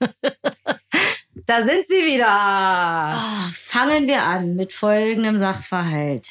Da sind sie wieder. Oh, fangen wir an mit folgendem Sachverhalt.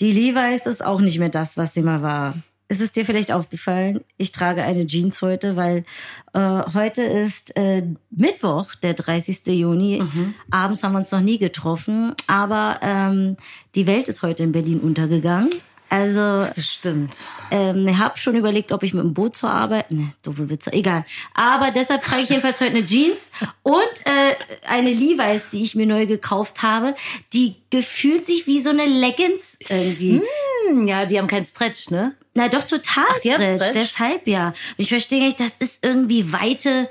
Die Levi's ist auch nicht mehr das, was sie mal war. Ist es dir vielleicht aufgefallen? Ich trage eine Jeans heute, weil äh, heute ist äh, Mittwoch, der 30. Juni. Abends haben wir uns noch nie getroffen, aber ähm, die Welt ist heute in Berlin untergegangen. Also Das stimmt. ähm, ich habe schon überlegt, ob ich mit dem Boot zur Arbeit. Ne, doofe Witze, egal. Aber deshalb trage ich jedenfalls heute eine Jeans und äh, eine Levi's, die ich mir neu gekauft habe. Die gefühlt sich wie so eine Leggings irgendwie. Hm, ja, die haben keinen Stretch, ne? Na doch, total haben Stretch. Stretch? Deshalb ja. Und ich verstehe nicht, das ist irgendwie Weite,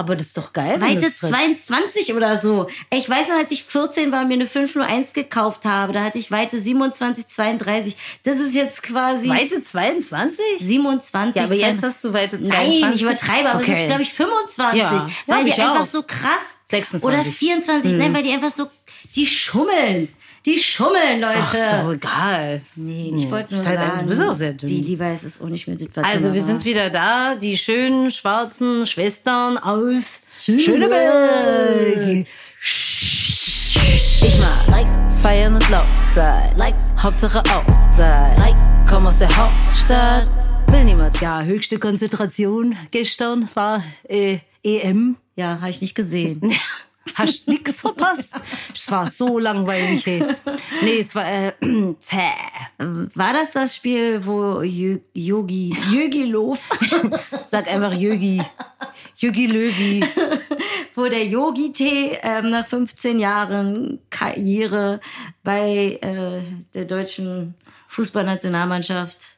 Aber das ist doch geil. Weite das Stretch- 22 oder so. Ich weiß noch, als ich 14 war und mir eine 501 gekauft habe, da hatte ich Weite 27, 32. Das ist jetzt quasi Weite 22? 27. Ja, aber jetzt 22. hast du Weite 22. Nein, ich übertreibe, aber es Okay. ist, glaube ich, 25. Ja, ja, weil hab die einfach auch. so krass. 26. Oder 24, nein, weil die einfach so, die schummeln. Die schummeln, Leute. Ach, ist doch egal. Nee, ich wollte nur Ist halt sagen, du bist auch sehr dünn. die Levi's ist auch nicht mehr das, Also wir war. sind wieder da, die schönen schwarzen Schwestern aus Schöneberg. Ich mag like feiern und laut sein, like Hauptsache auch sein, like komm aus der Hauptstadt, will niemand. Ja, höchste Konzentration gestern war äh, EM. Ja, habe ich nicht gesehen. Hast nix verpasst. Es war so langweilig. Hey. Nee, es war äh, zäh. War das das Spiel, wo Jö- Yogi, Jögi Löw, Sag einfach Jögi. Jögi Löwi. wo der Yogi-Tee ähm, nach 15 Jahren Karriere bei äh, der deutschen Fußballnationalmannschaft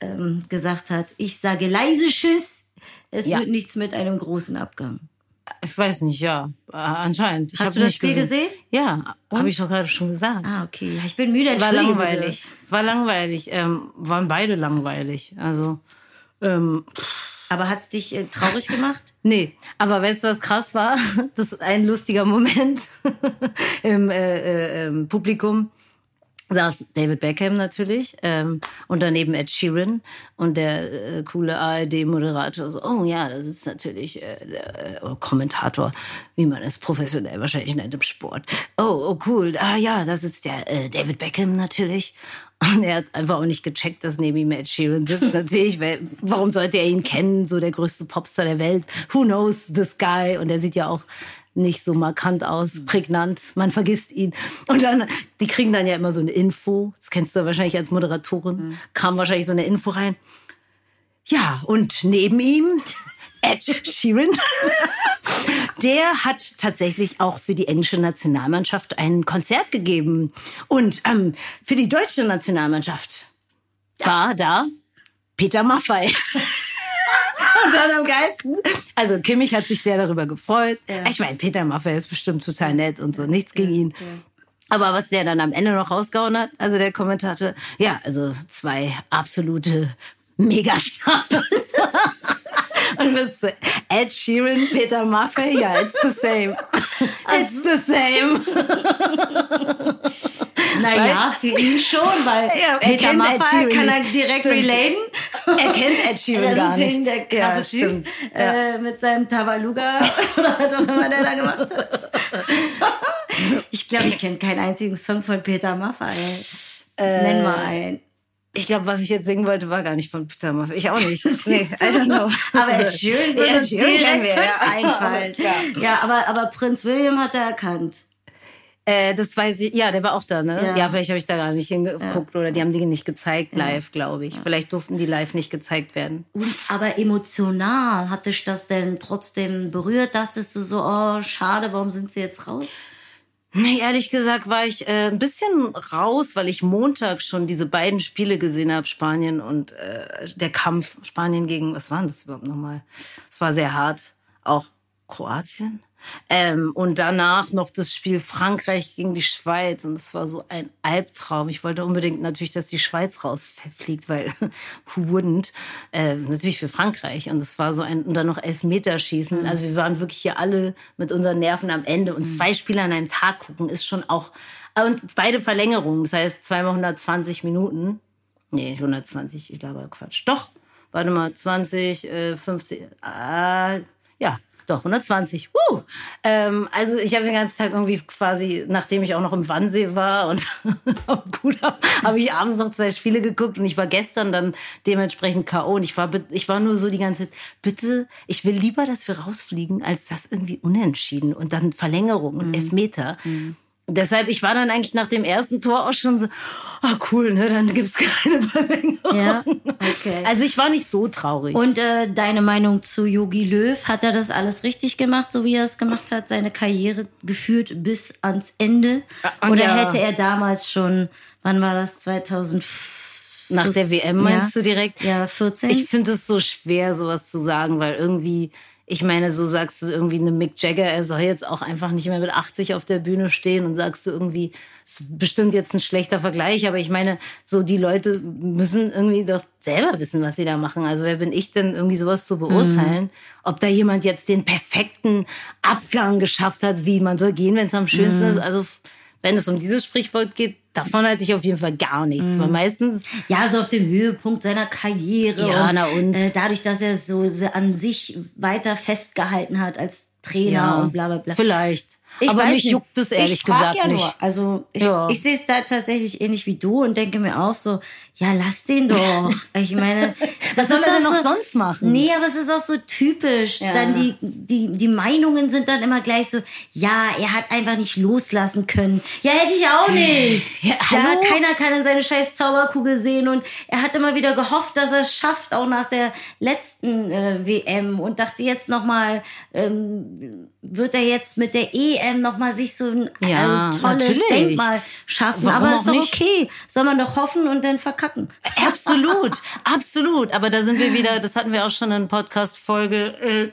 ähm, gesagt hat, ich sage leise Tschüss, es Ja. wird nichts mit einem großen Abgang. Ich weiß nicht, ja. Äh, Anscheinend. Ich Hast du das Spiel gesehen? Ja, habe ich doch gerade schon gesagt. Ah, okay. Ich bin müde, War langweilig. War langweilig. Ähm, waren beide langweilig. Also, ähm, Bitte. Aber hat's dich äh, traurig gemacht? nee. Aber weißt du, was krass war? Das ist ein lustiger Moment im äh, äh, ähm, Publikum. Saß David Beckham natürlich ähm, und daneben Ed Sheeran und der äh, coole ARD-Moderator so, oh ja, das ist natürlich äh, der äh, Kommentator, wie man es professionell wahrscheinlich nennt im Sport. Oh, oh cool, ah ja, da sitzt der äh, David Beckham natürlich. Und er hat einfach auch nicht gecheckt, dass neben ihm Ed Sheeran sitzt. Natürlich, weil, warum sollte er ihn kennen? So der größte Popstar der Welt. Who knows this guy? Und er sieht ja auch nicht so markant aus, prägnant. Man vergisst ihn. Und dann, die kriegen dann ja immer so eine Info. Das kennst du ja wahrscheinlich als Moderatorin. Kam wahrscheinlich so eine Info rein. Ja, und neben ihm Ed Sheeran. Der hat tatsächlich auch für die englische Nationalmannschaft ein Konzert gegeben. Und ähm, für die deutsche Nationalmannschaft war da Peter Maffay. Und dann am geilsten. Also Kimmich hat sich sehr darüber gefreut. Ich meine, Peter Maffay ist bestimmt total nett und so, nichts gegen ihn. Aber was der dann am Ende noch rausgehauen hat, also der Kommentator, ja, also zwei absolute Megastars. Und bist so, Ed Sheeran, Peter Maffay, ja, it's the same. It's the same. Naja, für ihn schon, weil Ja, er Peter Maffay kann er direkt Stimmt. relaten. Er kennt Ed Sheeran gar nicht. der krasse Ja, Typ äh, mit seinem Tabaluga oder was auch immer der da gemacht hat. Ich glaube, ich kenne keinen einzigen Song von Peter Maffay. Äh, Nenn mal einen. Ich glaube, was ich jetzt singen wollte, war gar nicht von Peter Maffay. Ich auch nicht. nee, I don't know. Aber Ed Sheeran wird Ed uns direkt wir, ja. einfallen. Ja. Ja, aber, aber Prinz William hat er erkannt. Äh, das weiß ich, ja, der war auch da, ne? Ja. Ja, vielleicht habe ich da gar nicht hingeguckt oder die haben die nicht gezeigt live, glaube ich. Vielleicht durften die live nicht gezeigt werden. Und, aber emotional, hat dich das denn trotzdem berührt? Dachtest du so, oh, schade, warum sind sie jetzt raus? Nee, ehrlich gesagt war ich äh, ein bisschen raus, weil ich Montag schon diese beiden Spiele gesehen habe, Spanien und äh, der Kampf Spanien gegen, was war denn das überhaupt nochmal? Es war sehr hart. Auch Kroatien. Ähm, und danach noch das Spiel Frankreich gegen die Schweiz. Und es war so ein Albtraum. Ich wollte unbedingt natürlich, dass die Schweiz rausfliegt, weil who wouldn't? Äh, natürlich für Frankreich. Und es war so ein, und dann noch Elfmeterschießen. Also wir waren wirklich hier alle mit unseren Nerven am Ende. Und zwei Spiele an einem Tag gucken ist schon auch, und beide Verlängerungen. Das heißt zweimal 120 Minuten. Nee, nicht 120, ich glaube Quatsch. Doch, warte mal, 20, äh, 50, äh, ja, doch, 120. Uh. Ähm, also ich habe den ganzen Tag irgendwie quasi, nachdem ich auch noch im Wannsee war und gut habe, habe ich abends noch zwei Spiele geguckt und ich war gestern dann dementsprechend K.O. und ich war, ich war nur so die ganze Zeit, bitte, ich will lieber, dass wir rausfliegen, als das irgendwie unentschieden und dann Verlängerung und mhm. Elfmeter. Mhm. Deshalb, ich war dann eigentlich nach dem ersten Tor auch schon so, ah oh cool, ne, dann gibt's keine Verlängerung. Ja, okay. Also ich war nicht so traurig. Und äh, deine Meinung zu Yogi Löw, hat er das alles richtig gemacht, so wie er es gemacht hat, seine Karriere geführt bis ans Ende? Ah, Oder ja. hätte er damals schon, wann war das, 2000? Nach der WM meinst ja. du direkt? Ja, 14. Ich finde es so schwer, sowas zu sagen, weil irgendwie ich meine, so sagst du irgendwie eine Mick Jagger, er soll jetzt auch einfach nicht mehr mit 80 auf der Bühne stehen und sagst du irgendwie, ist bestimmt jetzt ein schlechter Vergleich, aber ich meine, so die Leute müssen irgendwie doch selber wissen, was sie da machen. Also wer bin ich denn irgendwie sowas zu beurteilen? Mhm. Ob da jemand jetzt den perfekten Abgang geschafft hat, wie man soll gehen, wenn es am schönsten mhm. ist. Also wenn es um dieses Sprichwort geht, davon halte ich auf jeden Fall gar nichts. Mhm. Weil meistens. Ja, so auf dem Höhepunkt seiner Karriere. Ja, und, na und. Äh, dadurch, dass er so an sich weiter festgehalten hat als Trainer ja, und bla bla bla. Vielleicht. Ich aber mich nicht. juckt es ehrlich ich gesagt ja nicht. Nur. Also ich, ja. ich sehe es da tatsächlich ähnlich wie du und denke mir auch so, ja, lass den doch. Ich meine, was soll er denn noch so, sonst machen? Nee, aber es ist auch so typisch. Ja. Dann die, die, die Meinungen sind dann immer gleich so, ja, er hat einfach nicht loslassen können. Ja, hätte ich auch nicht. Ja, hallo? ja keiner kann in seine scheiß Zauberkugel sehen und er hat immer wieder gehofft, dass er es schafft, auch nach der letzten äh, WM und dachte jetzt nochmal, ähm, wird er jetzt mit der EM nochmal sich so ein ja, äh, tolles natürlich. Denkmal schaffen. Warum aber ist doch nicht? okay. Soll man doch hoffen und dann verkacken. Absolut, absolut. Aber da sind wir wieder, das hatten wir auch schon in Podcast-Folge äh,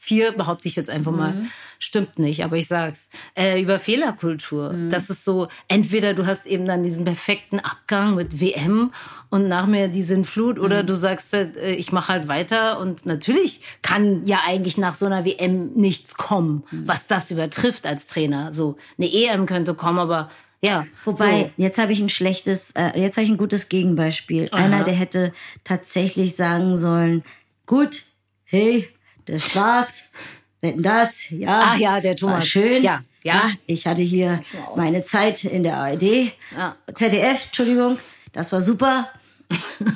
vier, behaupte ich jetzt einfach mal. Mhm stimmt nicht, aber ich sag's, äh, über Fehlerkultur. Mhm. Das ist so, entweder du hast eben dann diesen perfekten Abgang mit WM und nach mir die Sintflut mhm. oder du sagst, äh, ich mache halt weiter und natürlich kann ja eigentlich nach so einer WM nichts kommen, mhm. was das übertrifft als Trainer. So eine EM könnte kommen, aber ja. Wobei, so. jetzt habe ich ein schlechtes, äh, jetzt habe ich ein gutes Gegenbeispiel. Aha. Einer, der hätte tatsächlich sagen sollen, gut, hey, das war's. Wetten das, ja. Ach ja, der Thomas. War schön. Ja, ja. ja ich hatte hier meine Zeit in der ARD. Ja. ZDF, Entschuldigung. Das war super.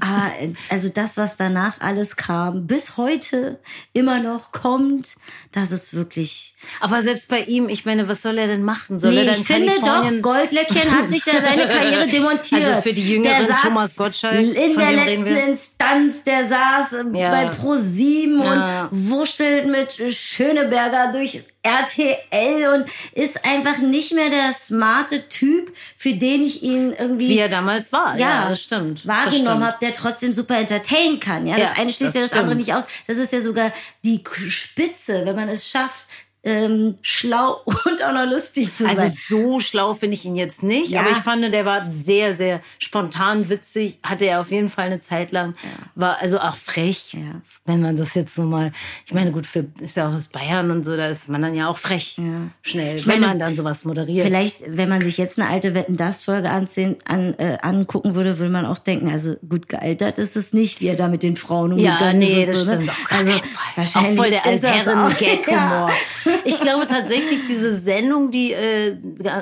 Aber also das, was danach alles kam, bis heute immer noch kommt, das ist wirklich. Aber selbst bei ihm, ich meine, was soll er denn machen? Soll nee, er dann ich finde doch, Goldlöckchen hat sich da seine Karriere demontiert. Also für die Jüngeren Thomas Gottschalk. In der letzten Instanz, der saß ja. bei Pro7 ja. und wurschtelt mit Schöneberger durch RTL und ist einfach nicht mehr der smarte Typ, für den ich ihn irgendwie. Wie er damals war, ja, ja das stimmt. Wahrgenommen habe, der trotzdem super entertainen kann. Ja, das eine schließt das ja das stimmt. andere nicht aus. Das ist ja sogar die Spitze, wenn man es schafft, ähm, schlau und auch noch lustig zu also sein. Also so schlau finde ich ihn jetzt nicht, ja. aber ich fand, der war sehr, sehr spontan witzig. Hatte er auf jeden Fall eine Zeit lang. Ja. War also auch frech, ja. wenn man das jetzt so mal. Ich meine, gut, für, ist ja auch aus Bayern und so, da ist man dann ja auch frech schnell, ich wenn meine, man dann sowas moderiert. Vielleicht, wenn man sich jetzt eine alte Wetten das Folge ansehen, an, äh, angucken würde, würde man auch denken, also gut gealtert ist es nicht, wie er da mit den Frauen umgegangen ja, nee, ist. Ja, nee, das so, stimmt. Ne? Also wahrscheinlich auch voll der Altherren-Gag-Humor. Ich glaube tatsächlich, diese Sendung, die äh,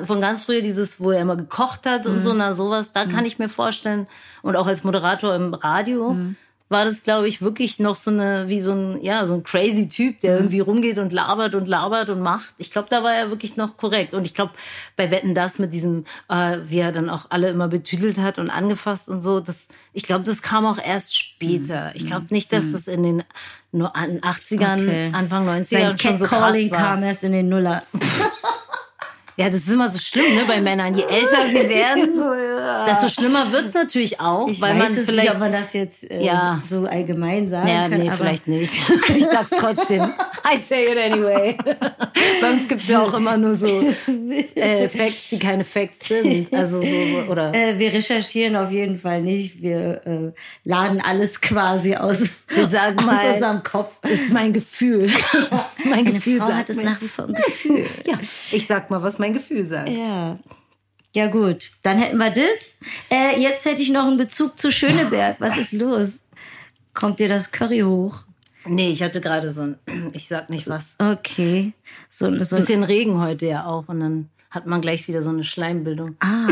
von ganz früher, dieses, wo er immer gekocht hat und mhm. so, na sowas, da mhm. kann ich mir vorstellen, und auch als Moderator im Radio, mhm. War das, glaube ich, wirklich noch so eine, wie so ein, ja, so ein crazy Typ, der mhm. irgendwie rumgeht und labert und labert und macht. Ich glaube, da war er wirklich noch korrekt. Und ich glaube, bei Wetten das mit diesem, äh, wie er dann auch alle immer betütelt hat und angefasst und so, das, ich glaube, das kam auch erst später. Ich glaube nicht, dass mhm. das in den nur an 80ern, okay. Anfang 90ern Sein schon so krass war. kam erst in den Nuller. Ja, das ist immer so schlimm, ne, bei Männern. Je älter sie werden, desto schlimmer wird's natürlich auch, ich weil man es vielleicht, nicht, ob man das jetzt äh, ja. so allgemein sagen ja, kann. Nee, vielleicht nicht. Ich sag's trotzdem. I say it anyway. bei uns gibt's ja auch immer nur so äh, Facts, die keine Facts sind. Also so, oder? Äh, wir recherchieren auf jeden Fall nicht. Wir äh, laden alles quasi aus, wir sagen mal, aus unserem Kopf. Ist mein Gefühl. mein Eine Gefühl Frau sagt hat es nach wie vor ein Gefühl. ja, ich sag mal, was mein Gefühl sagt. Ja. Ja gut, dann hätten wir das. Äh, jetzt hätte ich noch einen Bezug zu Schöneberg. Was ist los? Kommt dir das Curry hoch? Nee, ich hatte gerade so ein, ich sag nicht was. Okay. So, so ein, Bisschen Regen heute ja auch und dann hat man gleich wieder so eine Schleimbildung. ah,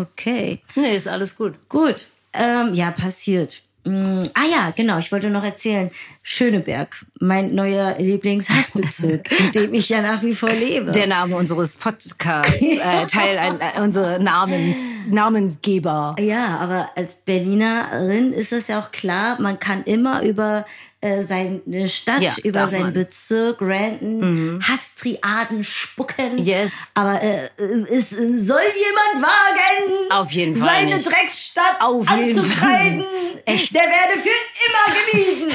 okay. Nee, ist alles gut. Gut. Ähm, ja, passiert. Mm, ah ja, genau, ich wollte noch erzählen. Schöneberg, mein neuer Lieblingshassbezirk, in dem ich ja nach wie vor lebe. Der Name unseres Podcasts, äh, Teil ein, äh, unsere Namens, Namensgeber. Ja, aber als Berlinerin ist es ja auch klar, man kann immer über äh, seine Stadt, Ja, über seinen man. Bezirk ranten, Hasstriaden spucken. Yes. Aber äh, es soll jemand wagen, Auf jeden Fall seine nicht. Drecksstadt Auf jeden anzukreiden. Fall. Echt. Der werde für immer gemieden.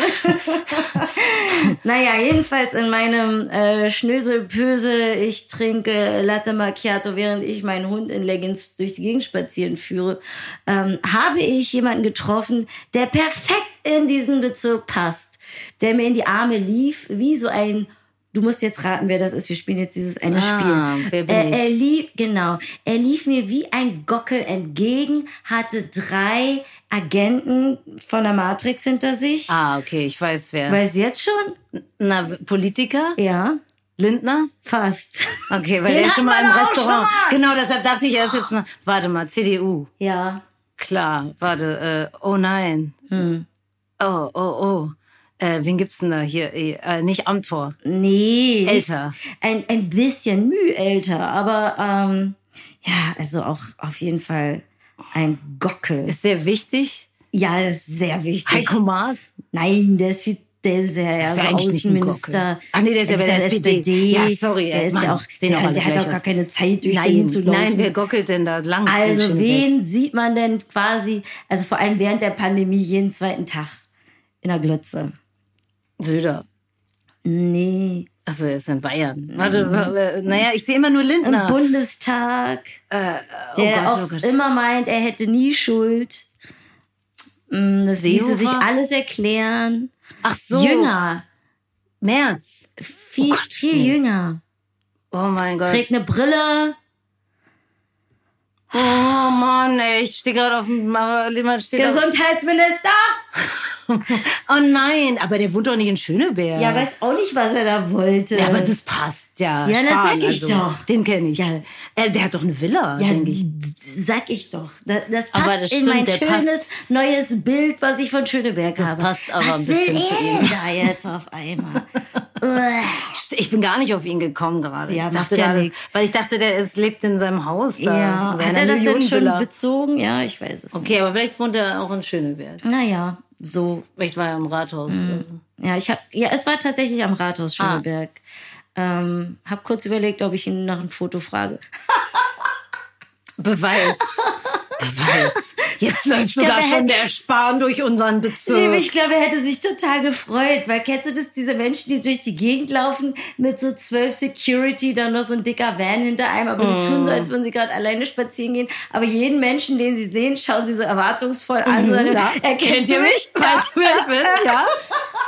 naja, jedenfalls in meinem äh, Schnöselpösel, ich trinke Latte Macchiato, während ich meinen Hund in Leggings durch die Gegend spazieren führe, ähm, habe ich jemanden getroffen, der perfekt in diesen Bezirk passt, der mir in die Arme lief, wie so ein Du musst jetzt raten, wer das ist. Wir spielen jetzt dieses eine Ah, Spiel. wer bin er, ich? er lief, genau. Er lief mir wie ein Gockel entgegen, hatte drei Agenten von der Matrix hinter sich. Ah, okay, ich weiß wer. Weißt du jetzt schon? Na, Politiker? Ja, Lindner? fast. Okay, weil Den der ist schon mal im Restaurant. mal. Genau, deshalb dachte ich erst jetzt noch, warte mal, CDU. Ja. Klar, warte, äh, oh nein. Hm. Oh, oh, oh. Äh, wen gibt's denn da hier? Äh, nicht Amtor. Nee. Älter. Ein, ein bisschen müh älter, aber ähm, ja, also auch auf jeden Fall ein Gockel. Ist sehr wichtig. ja, ist sehr wichtig. Heiko Maas? Nein, der ist viel, der ist ja, ja ist so ja eigentlich nicht ein Außenminister. Ach nee, der ist ja bei der SPD. Ja, sorry, Der ist Mann, ja auch, der, der hat doch gar aus. keine Zeit, durch Berlin Nein, zu laufen. nein, wer gockelt denn da lang? Also wen sieht man denn quasi, also vor allem während der Pandemie jeden zweiten Tag in der Glotze? Söder. Nee. Achso, er ist in Bayern. Warte, äh, naja, ich sehe immer nur Im Lindner. Bundestag, der oh Gott, auch oh immer meint, er hätte nie Schuld. Mm, Das ließe sich alles erklären. Ach so. Jünger, März. viel, Oh Gott, viel nee. jünger. Oh mein Gott. Trägt eine Brille. Oh Mann, ey, ich stehe gerade auf dem. Gesundheitsminister? Oh nein, aber der wohnt doch nicht in Schöneberg. Ja, weiß auch nicht, was er da wollte. Ja, aber das passt ja. Ja, das Spahn, sag ich doch. Den kenne ich. Ja. Äh, der hat doch eine Villa, ja, denke ich. sag ich doch. Das, das passt Aber das in stimmt, mein der schönes passt. neues Bild, was ich von Schöneberg Das habe. passt aber was ein bisschen will zu ihm. denn da jetzt auf einmal? Ich bin gar nicht auf ihn gekommen gerade. Ja, ich dachte ja nix. weil ich dachte, der ist, lebt in seinem Haus da. ja, hat er das denn schon bezogen? Ja, ich weiß es nicht. Okay, aber vielleicht wohnt er auch in Schöneberg. Naja, so. Vielleicht war er im Rathaus Mhm. oder so. Ja, ich hab, ja, es war tatsächlich am Rathaus Schöneberg. Ähm, hab kurz überlegt, ob ich ihn nach einem Foto frage. Beweis. Beweis. Jetzt läuft sogar er schon der Spahn durch unseren Bezirk. ich glaube, er hätte sich total gefreut, weil kennst du das, diese Menschen, die durch die Gegend laufen mit so zwölf Security, dann noch so ein dicker Van hinter einem, aber sie tun so, als würden sie gerade alleine spazieren gehen. Aber jeden Menschen, den sie sehen, schauen sie so erwartungsvoll an. So, Mhm, ja. Erkennst du mich? Weißt du, wer ich bin? Ja.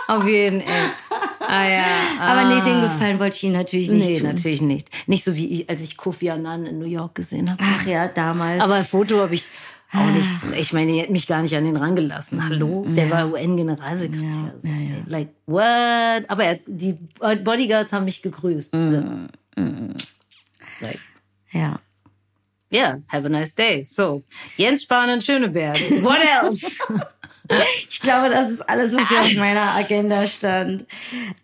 Auf jeden Fall. Ah ja. Aber nee, ah. den Gefallen wollte ich ihnen natürlich nicht Nee, tun. natürlich nicht. Nicht so wie ich, als ich Kofi Annan in New York gesehen habe. Ach ja, damals. Aber ein Foto habe ich auch nicht. Ich meine, er hat mich gar nicht an den rangelassen. Hallo? Der war UN-Generalsekretär. Ja, ja, ja. Like, what? Aber er, die Bodyguards haben mich gegrüßt. Mhm. Like, ja. yeah, have a nice day. So, Jens Spahn in Schöneberg. What else? Ich glaube, das ist alles, was hier auf meiner Agenda stand.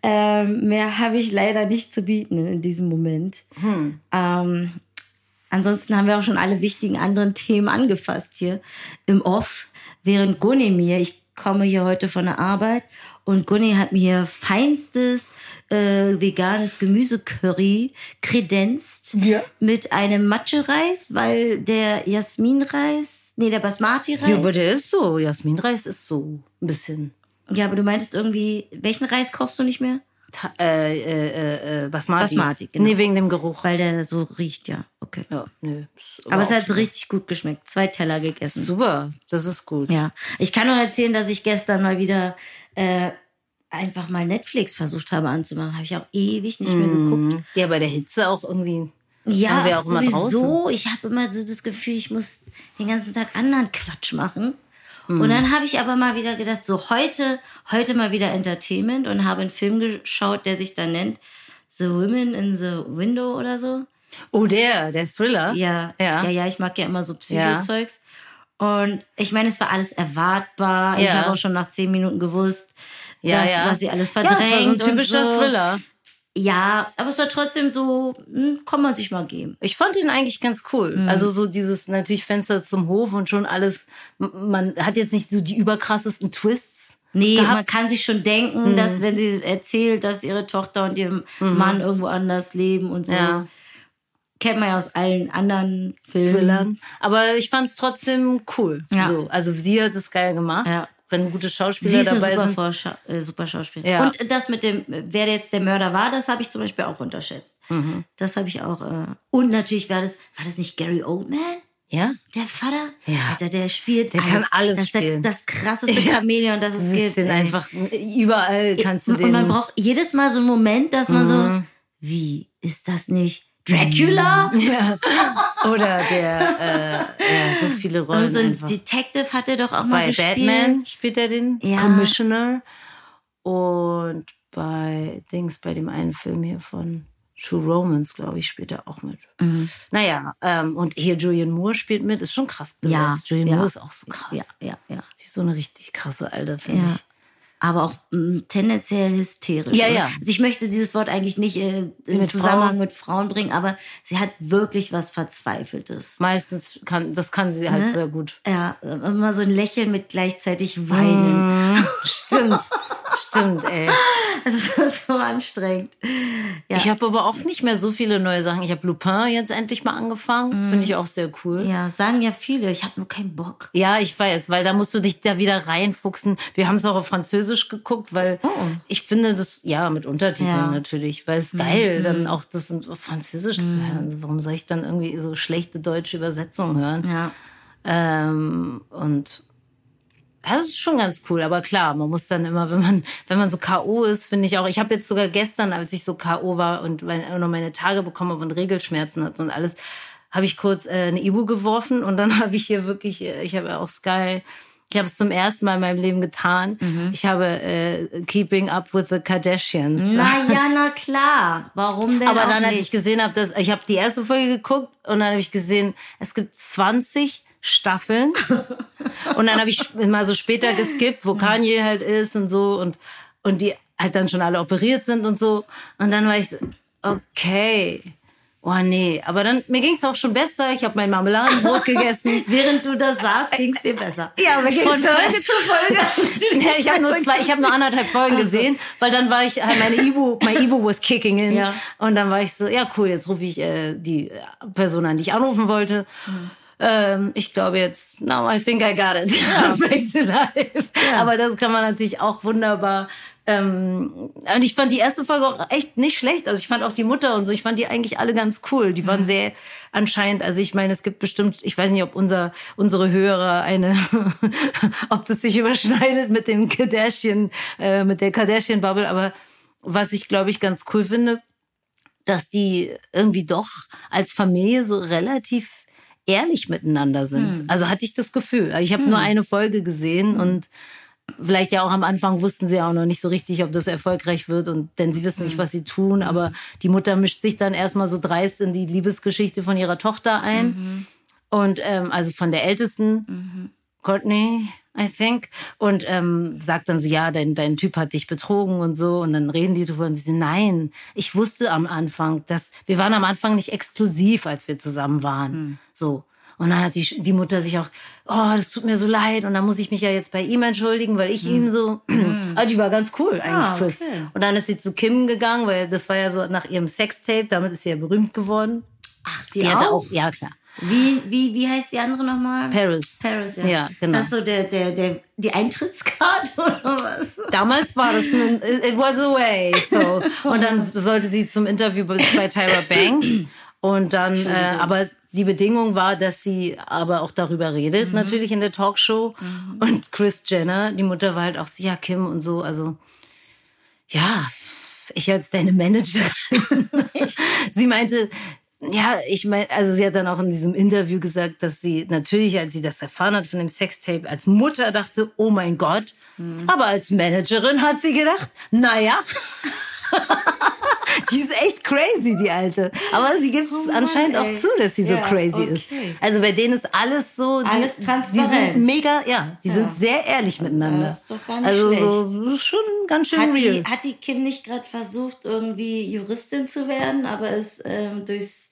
Ähm, mehr habe ich leider nicht zu bieten in diesem Moment. Ähm, ansonsten haben wir auch schon alle wichtigen anderen Themen angefasst hier im Off. Während Gunni mir, ich komme hier heute von der Arbeit und Gunni hat mir feinstes äh, veganes Gemüsecurry kredenzt Ja. mit einem Matschereis, weil der Jasminreis, nee, der Basmati-Reis. ja, aber der ist so. Jasminreis ist so ein bisschen. Ja, aber du meintest irgendwie, welchen Reis kochst du nicht mehr? Äh, äh, äh, äh, Basmati. Basmati, genau. Nee, wegen dem Geruch. Weil der so riecht, ja. Okay. Ja, ist Aber es hat richtig gut geschmeckt. Zwei Teller gegessen. Super, das ist gut. Ja. Ich kann nur erzählen, dass ich gestern mal wieder äh, einfach mal Netflix versucht habe anzumachen. Habe ich auch ewig nicht mehr geguckt. Ja, bei der Hitze auch irgendwie. Ja, auch sowieso. Ich habe immer so das Gefühl, ich muss den ganzen Tag anderen Quatsch machen. Und dann habe ich aber mal wieder gedacht, so heute, heute mal wieder Entertainment und habe einen Film geschaut, der sich dann nennt The Women in the Window oder so. Oh, der, der Thriller. Ja, Ja. ja, ja, ich mag ja immer so Psychozeugs. Und ich meine, es war alles erwartbar. Ich Ja. habe auch schon nach zehn Minuten gewusst, Ja, dass, ja. was sie alles Ja, das war verdrängt. so ein typischer so. Thriller. Ja, aber es war trotzdem so, hm, kann man sich mal geben. Ich fand ihn eigentlich ganz cool. Mhm. Also so dieses natürlich Fenster zum Hof und schon alles. Man hat jetzt nicht so die überkrassesten Twists. Nee, gehabt. man kann sich schon denken, dass wenn sie erzählt, dass ihre Tochter und ihr Mann irgendwo anders leben und so. Ja. Kennt man ja aus allen anderen Filmen. Thrillern. Aber ich fand es trotzdem cool. Ja. So, also sie hat es geil gemacht. Ja. Wenn gute Schauspieler dabei super, sind. Vorscha äh, super Schauspielerin. Ja. Und das mit dem, wer jetzt der Mörder war, das habe ich zum Beispiel auch unterschätzt. Mhm. Das habe ich auch. Äh, und natürlich war das, war das nicht Gary Oldman? Ja. Der Vater? Ja. Alter, der spielt Der kann alles das ist der- spielen. Das krasseste Ja. Chameleon, das es gibt. den einfach überall kannst du Und den. man braucht jedes Mal so einen Moment, dass man so, wie, ist das nicht Dracula? ja. Oder der, äh, ja, so viele Rollen Und so ein einfach. Detective hat er doch auch mal Bei gespielt. Batman spielt er den Ja. Commissioner. Und bei Dings, bei dem einen Film hier von True Romance, glaube ich, spielt er auch mit. Mhm. Naja, ähm, und hier Julian Moore spielt mit, ist schon krass besetzt. Ja, Julian ja. Moore ist auch so krass. Ja, ja, ja. Sie ist so eine richtig krasse Alte, finde Ja. ich. Aber auch mm, tendenziell hysterisch. Ja, oder? ja. Also ich möchte dieses Wort eigentlich nicht äh, im Mit Zusammenhang Frauen. mit Frauen bringen, aber sie hat wirklich was Verzweifeltes. Meistens kann, das kann sie halt Ne? sehr gut. Ja, immer so ein Lächeln mit gleichzeitig Weinen. Stimmt, stimmt, ey. Das ist so anstrengend. Ja. Ich habe aber auch nicht mehr so viele neue Sachen. Ich habe Lupin jetzt endlich mal angefangen. Finde ich auch sehr cool. Mhm. ja, sagen ja viele. Ich habe nur keinen Bock. Ja, ich weiß, weil da musst du dich da wieder reinfuchsen. Wir haben es auch auf Französisch geguckt, weil ich finde das, ja, mit Untertiteln Oh. Ja. Mhm. natürlich, weil es geil, dann auch das auf Französisch zu hören. Also warum soll ich dann irgendwie so schlechte deutsche Übersetzungen hören? Ja. Ähm, und das ist schon ganz cool, aber klar, man muss dann immer, wenn man, wenn man so K.O. ist, finde ich auch, ich habe jetzt sogar gestern, als ich so K.O. war und meine, noch meine Tage bekommen habe und Regelschmerzen hatte und alles, habe ich kurz äh, eine Ibu geworfen und dann habe ich hier wirklich, äh, ich habe ja auch Sky, ich habe es zum ersten Mal in meinem Leben getan. Ich habe äh, Keeping Up with the Kardashians. Na ja, na klar. Warum denn Aber dann, als nicht? ich gesehen habe, dass ich habe die erste Folge geguckt und dann habe ich gesehen, es gibt 20 Staffeln. und dann habe ich mal so später geskippt, wo Kanye halt ist und so und und die halt dann schon alle operiert sind und so. Und dann war ich so, okay. Oh nee, aber dann mir ging es auch schon besser. Ich habe mein Marmeladenbrot gegessen. Während du das saßt, ging es dir besser. Ja, aber Von Folge zu Folge. Ja, ich habe nur zwei, ich habe nur anderthalb Folgen gesehen, weil dann war ich, halt meine Ibu, mein Ibu was kicking in. Ja. Und dann war ich so, ja cool, jetzt rufe ich äh, die Person an, die ich anrufen wollte. Ähm, ich glaube jetzt, now I think I got it. Back to life. Aber das kann man natürlich auch wunderbar. Ähm, und ich fand die erste Folge auch echt nicht schlecht. Also ich fand auch die Mutter und so, ich fand die eigentlich alle ganz cool. Die waren sehr anscheinend, also ich meine, es gibt bestimmt, ich weiß nicht, ob unser, unsere Hörer eine, ob das sich überschneidet mit dem Kardashian, äh, mit der Kardashian-Bubble, aber was ich, glaube ich, ganz cool finde, dass die irgendwie doch als Familie so relativ ehrlich miteinander sind. Also hatte ich das Gefühl. Ich habe nur eine Folge gesehen und vielleicht ja auch am Anfang wussten sie auch noch nicht so richtig, ob das erfolgreich wird und denn sie wissen nicht, was sie tun, aber die Mutter mischt sich dann erstmal so dreist in die Liebesgeschichte von ihrer Tochter ein. Und ähm, also von der ältesten Courtney, I think. Und ähm, sagt dann so, ja, dein, dein Typ hat dich betrogen und so. Und dann reden die drüber und sie sagen, nein, ich wusste am Anfang, dass wir waren am Anfang nicht exklusiv, als wir zusammen waren. So. Und dann hat die, die Mutter sich auch, oh, das tut mir so leid. Und dann muss ich mich ja jetzt bei ihm entschuldigen, weil ich ihm so, also die war ganz cool eigentlich, Ah, Chris. okay. Und dann ist sie zu Kim gegangen, weil das war ja so nach ihrem Sextape, damit ist sie ja berühmt geworden. Ach, die, Die hatte auch? auch, ja klar. Wie, wie, wie heißt die andere nochmal? Paris. Paris, ja. Ja, genau. Ist das so der, der, der, die Eintrittskarte oder was? Damals war das ein, it was a way, so. Und dann sollte sie zum Interview bei Tyra Banks. Und dann, äh, aber die Bedingung war, dass sie aber auch darüber redet, natürlich in der Talkshow. Und Chris Jenner, die Mutter war halt auch so, ja, Kim und so, also, ja, ich als deine Managerin. sie meinte, ja, ich meine, also sie hat dann auch in diesem Interview gesagt, dass sie natürlich, als sie das erfahren hat von dem Sextape, als Mutter dachte, oh mein Gott. Aber als Managerin hat sie gedacht, naja. die ist echt crazy, die Alte. Aber sie gibt es Oh anscheinend auch ey. zu, dass sie so Ja, crazy okay. ist. Also bei denen ist alles so. Die, Alles Die transparent. sind mega, ja, die Ja. sind sehr ehrlich miteinander. das ist doch gar nicht also schlecht. so schon ganz schön Hat real. die, hat die Kim nicht gerade versucht, irgendwie Juristin zu werden, aber ist ähm, durchs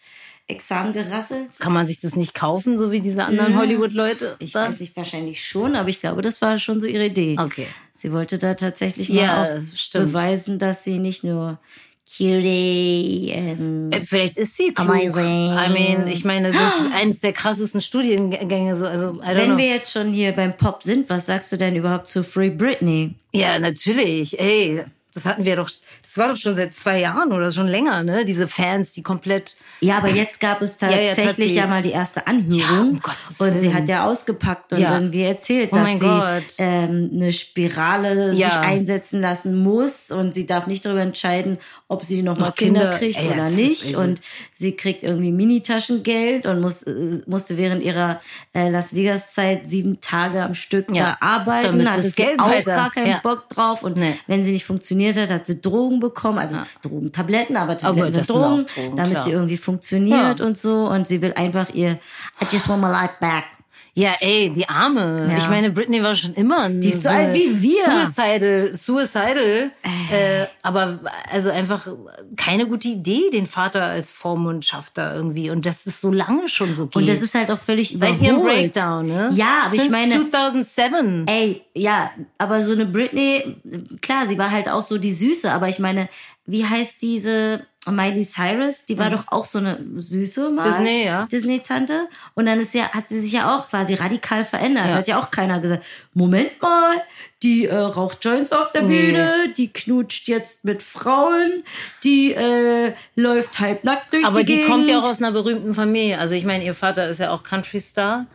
Examen gerasselt? Kann man sich das nicht kaufen, so wie diese anderen Hollywood-Leute? Ich weiß nicht, wahrscheinlich schon, aber ich glaube, das war schon so ihre Idee. Okay. Sie wollte da tatsächlich Ja, mal auch stimmt. beweisen, dass sie nicht nur cutie and Äh, Vielleicht ist sie klug. Amazing. I mean, ich meine, das ist eines der krassesten Studiengänge. So, also, I don't Wenn know. wir jetzt schon hier beim Pop sind, was sagst du denn überhaupt zu Free Britney? Ja, natürlich. Ey, das hatten wir doch, das war doch schon seit zwei Jahren oder schon länger, ne? Diese Fans, die komplett. Ja, aber jetzt gab es Ja, hat tatsächlich sie- ja, mal die erste Ja, Anhörung. um Gottes und sie Willen. hat ja ausgepackt und Ja. irgendwie erzählt, Oh dass mein sie ähm, eine Spirale sich Ja. einsetzen lassen muss und sie darf nicht darüber entscheiden, ob sie noch mal Noch Kinder, Kinder. kriegt Ey, oder nicht. Und sie kriegt irgendwie Minitaschengeld und muss, äh, musste während ihrer äh, Las Vegas-Zeit sieben Tage am Stück Ja, da arbeiten. damit hatte das Geld auch weiter- gar keinen ja. Bock drauf. Und Nee. wenn sie nicht funktioniert hat, hat sie Drogen bekommen, also Drogentabletten, aber Tabletten das sind Drogen, damit klar. sie irgendwie funktioniert Ja. und so. Und sie will einfach ihr I just want my life back. Ja, ey, die Arme. Ja. Ich meine, Britney war schon immer Die ist so alt eine wie wir. Suicidal, suicidal. Äh, aber also einfach keine gute Idee, den Vater als Vormundschafter irgendwie. Und das ist so lange schon so geht. Und das ist halt auch völlig Seit überholt. ihrem Breakdown, ne? Ja, aber ich Since meine, 2007. ey, ja, aber so eine Britney, klar, sie war halt auch so die Süße, aber ich meine, wie heißt diese Miley Cyrus? Die war doch auch so eine Süße mal. Mhm. Disney, ja. Disney-Tante. Und dann ist ja, hat sie sich ja auch quasi radikal verändert. Ja. Hat ja auch keiner gesagt, Moment mal, die äh, raucht Joints auf der Nee. Bühne, die knutscht jetzt mit Frauen, die äh, läuft halbnackt durch Aber die die Gegend. kommt ja auch aus einer berühmten Familie. Also ich meine, ihr Vater ist ja auch Country-Star.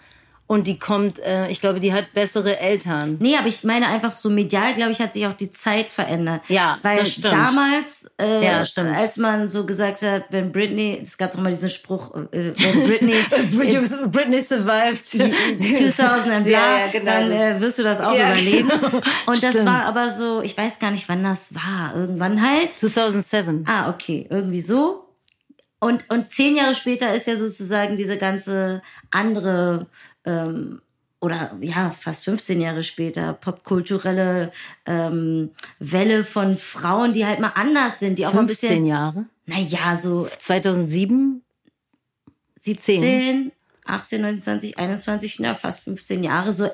Und die kommt, äh, ich glaube, die hat bessere Eltern. Nee, aber ich meine einfach so medial, glaube ich, hat sich auch die Zeit verändert. Ja, Weil das stimmt. damals, äh, Ja, stimmt. als man so gesagt hat, wenn Britney, es gab doch mal diesen Spruch, äh, wenn Britney Britney survived. 2000 und bla, Ja, ja, genau. dann äh, wirst du das auch überleben. genau. Und das Stimmt. war aber so, ich weiß gar nicht, wann das war. Irgendwann halt. 2007. Ah, okay, irgendwie so. Und, und zehn Jahre später ist ja sozusagen diese ganze andere, ähm, oder ja, fast 15 Jahre später, popkulturelle ähm, Welle von Frauen, die halt mal anders sind, die auch mal ein 15 bisschen, Jahre. naja, so 2007. 17, 18, 19, 20, 21, na, fast 15 Jahre. So,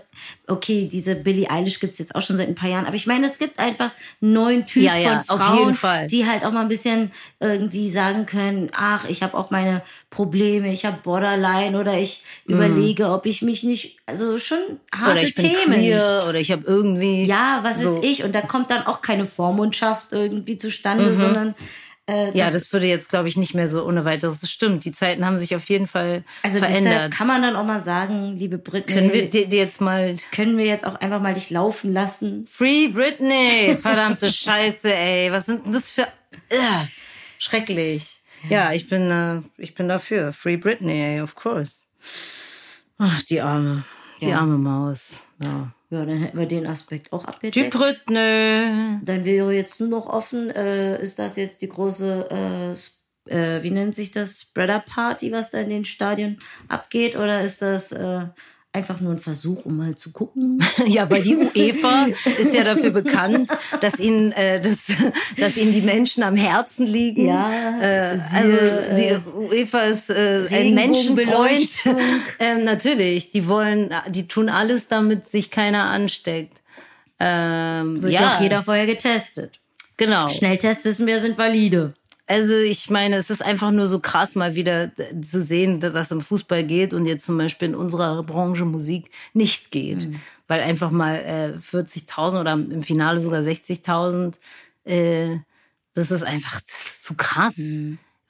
okay, diese Billie Eilish gibt's jetzt auch schon seit ein paar Jahren. Aber ich meine, es gibt einfach einen neuen Typ Ja, ja, von auf Frauen, jeden Fall. die halt auch mal ein bisschen irgendwie sagen können, ach, ich habe auch meine Probleme, ich habe Borderline oder ich überlege, ob ich mich nicht, also schon harte Mhm. Oder ich bin Themen. queer. Oder ich habe irgendwie. Ja, was so. ist ich? Und da kommt dann auch keine Vormundschaft irgendwie zustande, sondern äh. Ja, das würde jetzt, glaube ich, nicht mehr so ohne weiteres. Das stimmt. Die Zeiten haben sich auf jeden Fall also verändert. kann man dann auch mal sagen, liebe Britney, Können wir dir jetzt mal können wir jetzt auch einfach mal dich laufen lassen? Free Britney. Verdammte Scheiße, ey. Was sind denn das für. Ugh. Schrecklich. Ja, ich bin, äh, ich bin dafür. Free Britney, ey, of course. Ach, die arme, die Ja. arme Maus. Ja. Ja, dann hätten wir den Aspekt auch abgedeckt. Britney. Dann wäre jetzt nur noch offen, äh, ist das jetzt die große, äh, äh, wie nennt sich das, Spreader Party, was da in den Stadien abgeht? Oder ist das äh, einfach nur ein Versuch, um mal zu gucken? Ja, weil die UEFA ist ja dafür bekannt, dass ihnen, äh, das, dass ihnen die Menschen am Herzen liegen. Ja, äh, siehe, also die UEFA ist äh, ein Menschenfreund. Ähm, natürlich, die wollen, die tun alles, damit sich keiner ansteckt. Ähm, Wird ja, ja auch jeder vorher getestet. genau. Schnelltests wissen wir sind valide. Also ich meine, es ist einfach nur so krass, mal wieder zu sehen, was im Fußball geht und jetzt zum Beispiel in unserer Branche Musik nicht geht. Weil einfach mal äh, 40.000 oder im Finale sogar 60.000, äh, das ist einfach das ist so krass.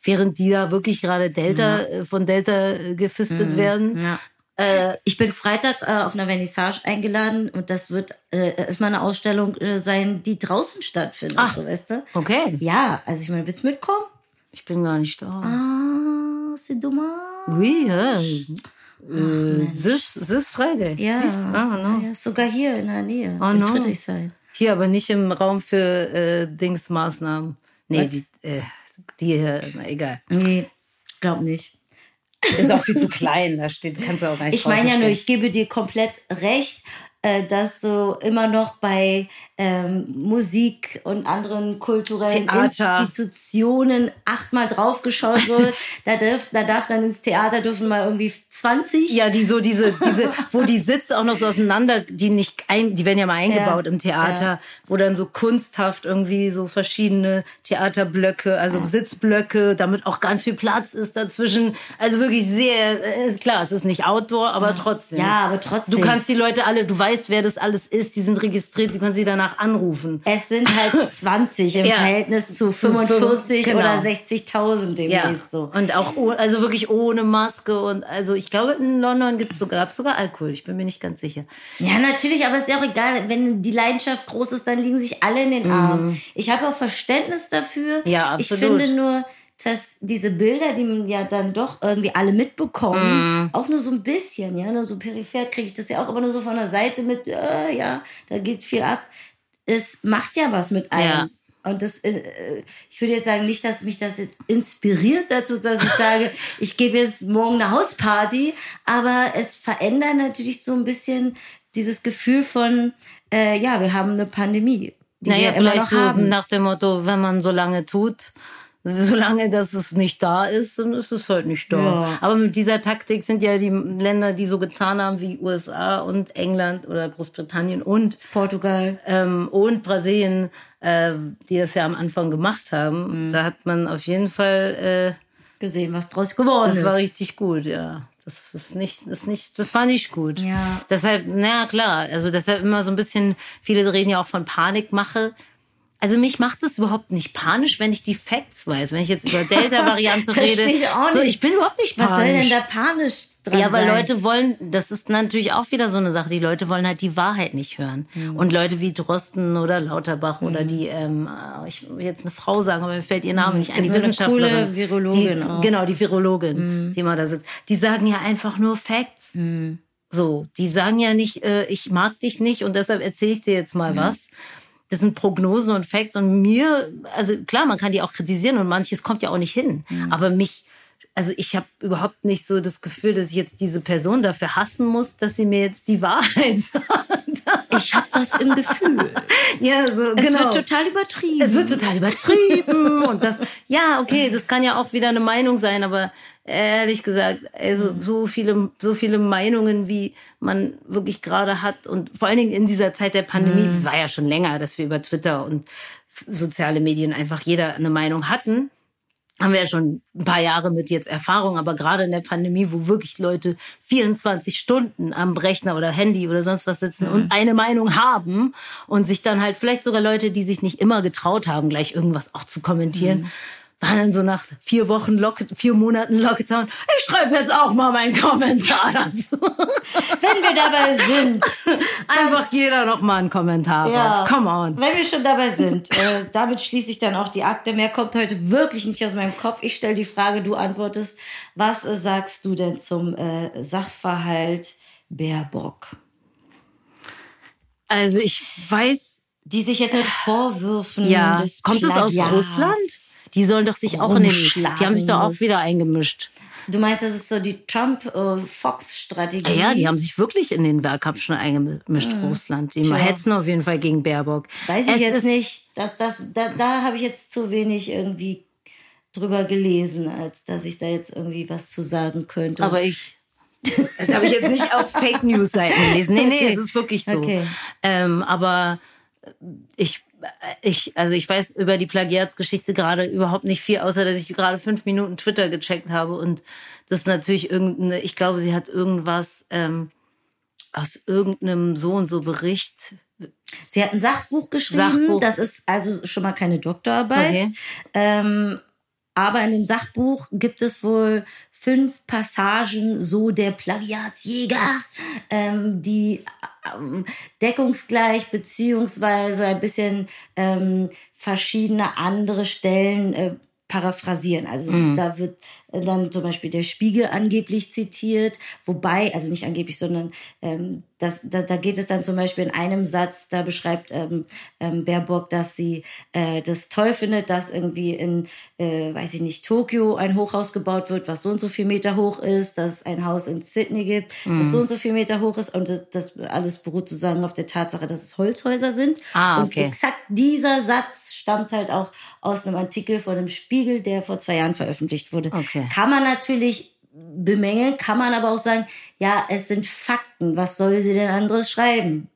Während die da wirklich gerade Delta äh, von Delta äh, gefistet werden. Ja. Äh, ich bin Freitag äh, auf einer Vernissage eingeladen und das wird äh, erstmal eine Ausstellung äh, sein, die draußen stattfindet, Ach. so weißt du? Okay. Ja, also ich meine, willst du mitkommen? Ich bin gar nicht da. Ah, c'est dommage. Oui, ja. Äh, this, this Friday. Ja, Siehst, ah, no. ja, sogar hier in der Nähe. Oh, in no. Friedrichshain. Hier aber nicht im Raum für äh, Dingsmaßnahmen. Nee, die, äh, die hier, na egal. Nee, glaub nicht. Ist auch viel zu klein, da steht, kannst du auch gar nicht Ich meine ja nur, ich gebe dir komplett recht, äh, dass so immer noch bei ähm, Musik und anderen kulturellen Theater. Institutionen achtmal draufgeschaut wird. da, darf, da darf dann ins Theater dürfen mal irgendwie 20. Ja, die so diese, diese, wo die Sitze auch noch so auseinander, die nicht ein, die werden ja mal eingebaut Ja, im Theater, ja. wo dann so kunsthaft irgendwie so verschiedene Theaterblöcke, also Sitzblöcke, damit auch ganz viel Platz ist dazwischen. Also wirklich sehr, äh, ist klar, es ist nicht Outdoor, aber trotzdem. Ja, aber trotzdem. Du kannst die Leute alle, du weißt, wer das alles ist, die sind registriert, du kannst sie danach anrufen. Es sind halt 20 im Ja. Verhältnis zu Zu fünf- 45 genau. oder 60.000 demnächst so. Und auch, oh- also wirklich ohne Maske und also ich glaube in London gibt's sogar, gab's sogar Alkohol. Ich bin mir nicht ganz sicher. Ja, natürlich, aber ist ja auch egal. Wenn die Leidenschaft groß ist, dann liegen sich alle in den Armen. Ich habe auch Verständnis dafür. Mhm. Ja, Ich absolut. finde nur, dass diese Bilder, die man ja dann doch irgendwie alle mitbekommen, Mhm. auch nur so ein bisschen, ja, nur so peripher kriege ich das ja auch immer nur so von der Seite mit, äh, ja, da geht viel ab. Es macht ja was mit einem. Ja. Und das, äh, äh, ich würde jetzt sagen, nicht, dass mich das jetzt inspiriert dazu, dass ich sage, ich gebe jetzt morgen eine Hausparty, aber es verändert natürlich so ein bisschen dieses Gefühl von, äh, ja, wir haben eine Pandemie. Die Naja, wir immer vielleicht noch so haben. nach dem Motto, wenn man so lange tut, solange dass es nicht da ist, dann ist es halt nicht da. Ja. Aber mit dieser Taktik sind ja die Länder, die so getan haben wie USA und England oder Großbritannien und Portugal. ähm, und Brasilien, äh, die das ja am Anfang gemacht haben. Mhm. Da hat man auf jeden Fall, äh, gesehen, was draus geworden das ist. war richtig gut, ja. Das ist nicht, das ist nicht, das war nicht gut. Ja. Deshalb, na klar, also deshalb immer so ein bisschen, viele reden ja auch von Panikmache. Also mich macht es überhaupt nicht panisch, wenn ich die Facts weiß. Wenn ich jetzt über Delta-Variante rede. Ich auch So, nicht. ich bin überhaupt nicht was panisch. soll denn da panisch dran Ja, weil sein? Leute wollen, das ist natürlich auch wieder so eine Sache, die Leute wollen halt die Wahrheit nicht hören. Mhm. Und Leute wie Drosten oder Lauterbach oder die, ähm, äh, ich will jetzt eine Frau sagen, aber mir fällt ihr Name nicht ein, die Mhm. gibt eine Wissenschaftlerin. coole Virologin die, auch. Mhm. Genau, die Virologin, die immer da sitzt. Die sagen ja einfach nur Facts. Mhm. So, die sagen ja nicht, äh, ich mag dich nicht und deshalb erzähle ich dir jetzt mal Mhm. was. Das sind Prognosen und Facts und mir, also klar, man kann die auch kritisieren und manches kommt ja auch nicht hin. Mhm. Aber mich, also ich habe überhaupt nicht so das Gefühl, dass ich jetzt diese Person dafür hassen muss, dass sie mir jetzt die Wahrheit sagt. ich habe das im Gefühl. ja, so, Es genau. wird total übertrieben. Es wird total übertrieben und das, ja, okay, das kann ja auch wieder eine Meinung sein, aber ehrlich gesagt, also so viele, so viele Meinungen, wie man wirklich gerade hat und vor allen Dingen in dieser Zeit der Pandemie, es war ja schon länger, dass wir über Twitter und soziale Medien einfach jeder eine Meinung hatten. Haben wir ja schon ein paar Jahre mit jetzt Erfahrung, aber gerade in der Pandemie, wo wirklich Leute 24 Stunden am Rechner oder Handy oder sonst was sitzen und eine Meinung haben und sich dann halt vielleicht sogar Leute, die sich nicht immer getraut haben, gleich irgendwas auch zu kommentieren, waren dann so nach vier Wochen, Lock vier Monaten Lockdown, ich schreibe jetzt auch mal meinen Kommentar dazu. Wenn wir dabei sind, Einfach jeder noch mal einen Kommentar Ja. drauf. Come on. Wenn wir schon dabei sind, äh, damit schließe ich dann auch die Akte. Mehr kommt heute wirklich nicht aus meinem Kopf. Ich stelle die Frage, du antwortest. Was äh, sagst du denn zum äh, Sachverhalt Baerbock? Also ich weiß, Die sich jetzt mit Vorwürfen ja, des kommt es aus Russland? Die sollen doch sich auch in den, die haben sich doch auch wieder eingemischt. Du meinst, das ist so die Trump-Fox-Strategie? Ja, die haben sich wirklich in den Wahlkampf schon eingemischt, Russland. Die Tja. hetzen auf jeden Fall gegen Baerbock. Weiß ich Es jetzt ist, nicht. Dass das, da da habe ich jetzt zu wenig irgendwie drüber gelesen, als dass ich da jetzt irgendwie was zu sagen könnte. Aber ich. Das habe ich jetzt nicht auf Fake News Seiten gelesen. Nee, nee, Okay. es ist wirklich so. Okay. Ähm, aber ich, ich, also ich weiß über die Plagiatsgeschichte gerade überhaupt nicht viel, außer dass ich gerade fünf Minuten Twitter gecheckt habe und das ist natürlich irgendeine, ich glaube, sie hat irgendwas ähm, aus irgendeinem so und so Bericht. Sie hat ein Sachbuch geschrieben. Sachbuch. Das ist also schon mal keine Doktorarbeit. Okay. Ähm, aber in dem Sachbuch gibt es wohl fünf Passagen, so der Plagiatsjäger, ähm, die ähm, deckungsgleich beziehungsweise ein bisschen ähm, verschiedene andere Stellen äh, paraphrasieren. Also da wird dann zum Beispiel der Spiegel angeblich zitiert, wobei, also nicht angeblich, sondern ähm, das, da, da geht es dann zum Beispiel in einem Satz, da beschreibt ähm, ähm, Baerbock, dass sie äh, das toll findet, dass irgendwie in, äh, weiß ich nicht, Tokio ein Hochhaus gebaut wird, was so und so viel Meter hoch ist, dass es ein Haus in Sydney gibt, Mhm. das so und so viel Meter hoch ist und das, das alles beruht sozusagen auf der Tatsache, dass es Holzhäuser sind. Ah, Und okay. exakt dieser Satz stammt halt auch aus einem Artikel von einem Spiegel, der vor zwei Jahren veröffentlicht wurde. Okay. Kann man natürlich bemängeln, kann man aber auch sagen, ja, es sind Fakten. Was soll sie denn anderes schreiben?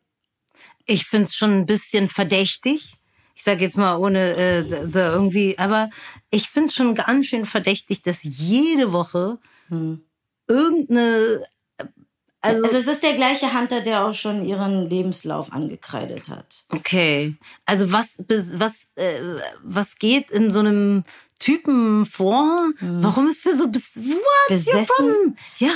Ich find's schon ein bisschen verdächtig. Ich sage jetzt mal ohne äh, so irgendwie, aber ich find's schon ganz schön verdächtig, dass jede Woche irgendeine also, Also es ist der gleiche Hunter, der auch schon ihren Lebenslauf angekreidet hat. okay. Also was was äh, was geht in so einem Typen vor? Warum ist der so bis what's your Besessen? problem? Ja.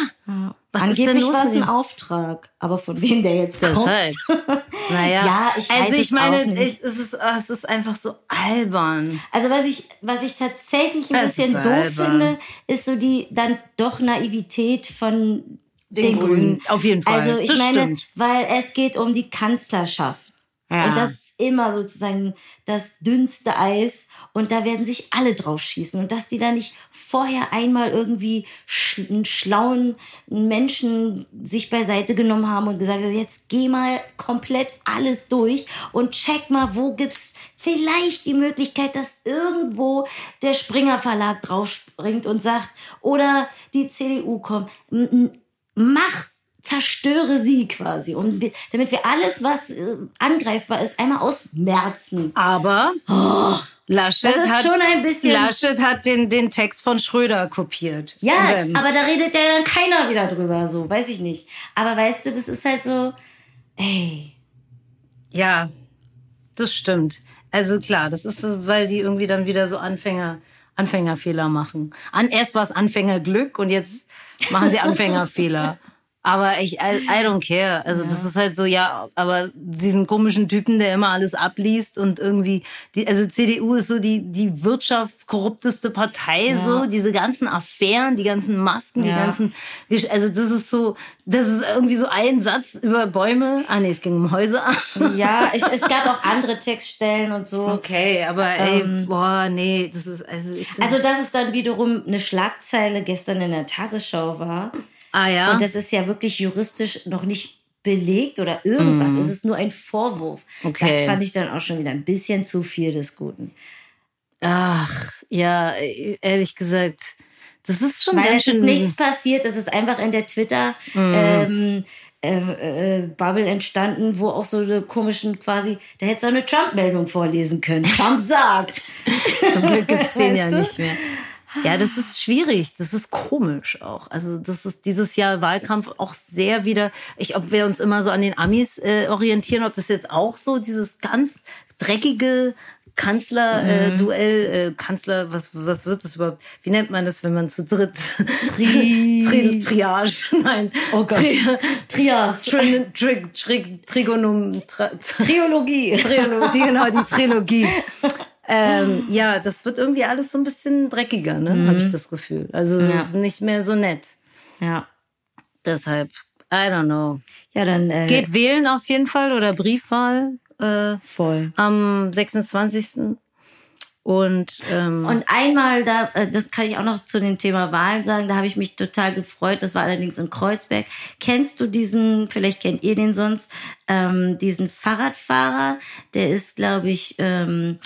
Was ist denn Angeblich los war es ein? Auftrag, aber von wem der jetzt kommt? Deshalb. Naja. Ja, ich weiß also ich meine, ich, es, ist, ah, es ist einfach so albern. Also was ich, was ich tatsächlich ein Es bisschen doof albern. finde, ist so die dann doch Naivität von den, Den Grünen. Grünen, auf jeden Fall. Also ich Das meine, stimmt. weil es geht um die Kanzlerschaft. Ja. Und das ist immer sozusagen das dünnste Eis. Und da werden sich alle drauf schießen. Und dass die da nicht vorher einmal irgendwie einen schlauen Menschen sich beiseite genommen haben und gesagt haben, jetzt geh mal komplett alles durch und check mal, wo gibt's vielleicht die Möglichkeit, dass irgendwo der Springer Verlag draufspringt und sagt, oder die CDU kommt, mach zerstöre sie quasi. Und wir, damit wir alles, was äh, angreifbar ist, einmal ausmerzen. Aber Laschet, Das ist hat, schon ein bisschen- Laschet hat den, den Text von Schröder kopiert. Ja, aber da redet ja dann keiner wieder drüber, so, weiß ich nicht. Aber weißt du, das ist halt so, ey, ja, das stimmt. Also klar, das ist so, weil die irgendwie dann wieder so Anfänger, Anfängerfehler machen. An, erst war es Anfängerglück und jetzt machen sie Anfängerfehler. Aber ich, I, I don't care. Also das ist halt so, ja, aber diesen komischen Typen, der immer alles abliest und irgendwie, die, also CDU ist so die, die wirtschaftskorrupteste Partei, so, diese ganzen Affären, die ganzen Masken, die Ja. ganzen, Gesch- also das ist so, das ist irgendwie so ein Satz über Bäume. Ah nee, es ging um Häuser. ja, ich, es gab auch andere Textstellen und so. Okay, aber ey, boah, nee, das ist, also ich. Also, dass es dann wiederum eine Schlagzeile gestern in der Tagesschau war. Ah ja. Und das ist ja wirklich juristisch noch nicht belegt oder irgendwas. Es ist nur ein Vorwurf. Okay. Das fand ich dann auch schon wieder ein bisschen zu viel des Guten. Ach, ja, ehrlich gesagt, das ist schon Weil ganz es schön. ist nichts passiert. Es ist einfach in der Twitter ähm, ähm, äh, Bubble entstanden, wo auch so eine komischen quasi, da hättest du auch eine Trump-Meldung vorlesen können. Trump sagt. Zum Glück gibt's den ja Weißt du? nicht mehr. Ja, das ist schwierig. Das ist komisch auch. Also das ist dieses Jahr Wahlkampf auch sehr wieder. Ich, ob wir uns immer so an den Amis äh, orientieren, ob das jetzt auch so dieses ganz dreckige Kanzler-Duell, äh, Kanzler, was, was wird das überhaupt? Wie nennt man das, wenn man zu dritt? Tri- Tri Triage, nein. Oh Gott. Tri Trias. Tri Tri Tri Trigonom, Triologie. Trilogie, genau, die Trilogie. Ähm, ja, das wird irgendwie alles so ein bisschen dreckiger, ne? Habe ich das Gefühl. Also Ja. ist nicht mehr so nett. Ja. Deshalb, I don't know. Ja, dann äh, Geht wählen auf jeden Fall oder Briefwahl äh, voll. am 26. Und, ähm, Und einmal da, äh, das kann ich auch noch zu dem Thema Wahlen sagen, da habe ich mich total gefreut. Das war allerdings in Kreuzberg. Kennst du diesen, vielleicht kennt ihr den sonst, ähm, diesen Fahrradfahrer, der ist, glaube ich, ähm,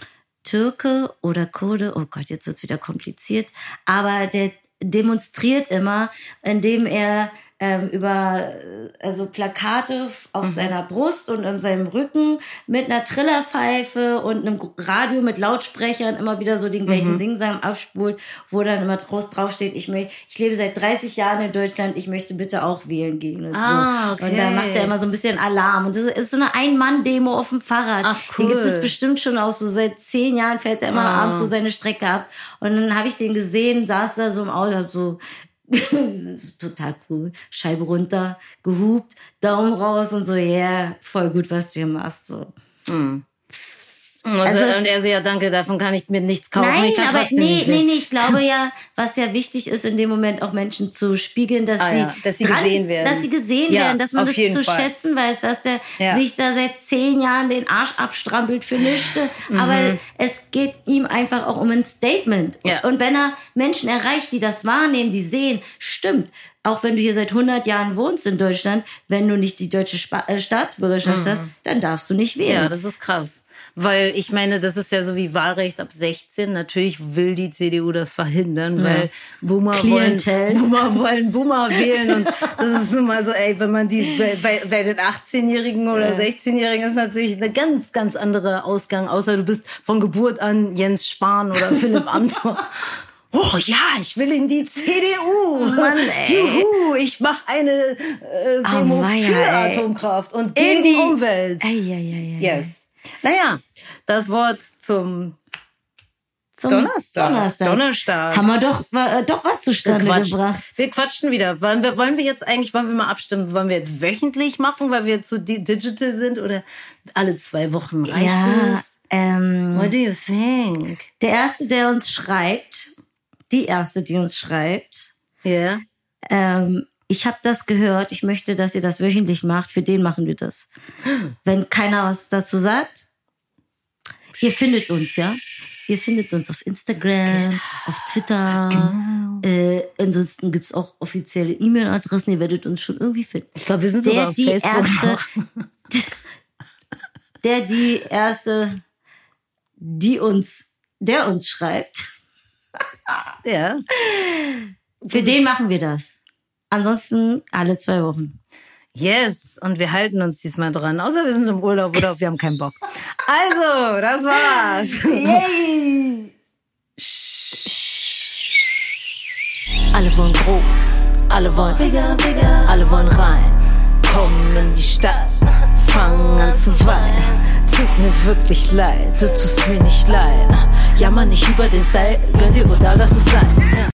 Türke oder Kurde. Oh Gott, jetzt wird's wieder kompliziert. Aber der demonstriert immer, indem er ähm, über äh, also Plakate auf seiner Brust und an seinem Rücken mit einer Trillerpfeife und einem Radio mit Lautsprechern immer wieder so den gleichen Singsang abspult, wo dann immer draus draufsteht, ich möchte, ich lebe seit 30 Jahren in Deutschland, ich möchte bitte auch wählen gehen und Ah, so. okay. Und da macht er immer so ein bisschen Alarm und das ist so eine Ein-Mann-Demo auf dem Fahrrad. Ach, Den gibt cool. es bestimmt schon auch so seit zehn Jahren fährt er immer Ah. abends so seine Strecke ab und dann habe ich den gesehen, saß da so im Auto, hab so total cool. Scheibe runter, gehupt, Daumen raus und so, yeah, voll gut, was du hier machst. So. Also, und er so, ja, danke, davon kann ich mir nichts kaufen. Nein, aber nee, nee, nee, ich glaube ja, was ja wichtig ist, in dem Moment auch Menschen zu spiegeln, dass Ah sie, ja, dass sie gesehen werden. Dass sie gesehen Ja, werden, dass man das zu Fall. schätzen weiß, dass der Ja. sich da seit zehn Jahren den Arsch abstrampelt für nichts. Mhm. Aber es geht ihm einfach auch um ein Statement. Ja. Und wenn er Menschen erreicht, die das wahrnehmen, die sehen, stimmt, auch wenn du hier seit 100 Jahren wohnst in Deutschland, wenn du nicht die deutsche Spa äh, Staatsbürgerschaft hast, dann darfst du nicht wählen. Mhm. Ja, das ist krass. Weil ich meine, das ist ja so wie Wahlrecht ab 16. Natürlich will die CDU das verhindern, weil Boomer Klientel. wollen, Boomer wollen Boomer wählen. Und das ist immer so, ey, wenn man die, bei, bei, den 18-Jährigen oder 16-Jährigen ist natürlich eine ganz, ganz andere Ausgang, außer du bist von Geburt an Jens Spahn oder Philipp Amthor. Oh ja, ich will in die CDU. Mann, ey. Juhu, ich mache eine äh, Demo Auweia, für ey. Atomkraft und In gegen die- Umwelt. Ei, ei, ei. Yes. Naja, das Wort zum Zum Donnerstag. Donnerstag. Donnerstag. Haben wir doch, äh, doch was zustande Quatsch. gebracht. Wir quatschen wieder. Wollen wir, wollen wir jetzt eigentlich, wollen wir mal abstimmen, wollen wir jetzt wöchentlich machen, weil wir jetzt so di digital sind oder alle zwei Wochen reicht Ja, es? ähm, What do you think? der erste, der uns schreibt, die erste, die uns schreibt, Ja. ähm, ich habe das gehört, ich möchte, dass ihr das wöchentlich macht, für den machen wir das. Wenn keiner was dazu sagt, ihr findet uns, ja? Ihr findet uns auf Instagram, auf Twitter. Äh, ansonsten gibt's auch offizielle E-Mail-Adressen, ihr werdet uns schon irgendwie finden. Ich glaube, wir sind Der, sogar auf die Facebook erste, der die erste, die uns, der uns schreibt, Ja. für den machen wir das. Ansonsten alle zwei Wochen. Yes. Und wir halten uns diesmal dran. Außer wir sind im Urlaub oder wir haben keinen Bock. Also, das war's. Yay! Alle wollen groß, alle wollen bigger, bigger, alle wollen rein. Komm in die Stadt, fang an zu weinen. Tut mir wirklich leid, du tust mir nicht leid. Jammer nicht über den Style, gönn dir oder lass es sein.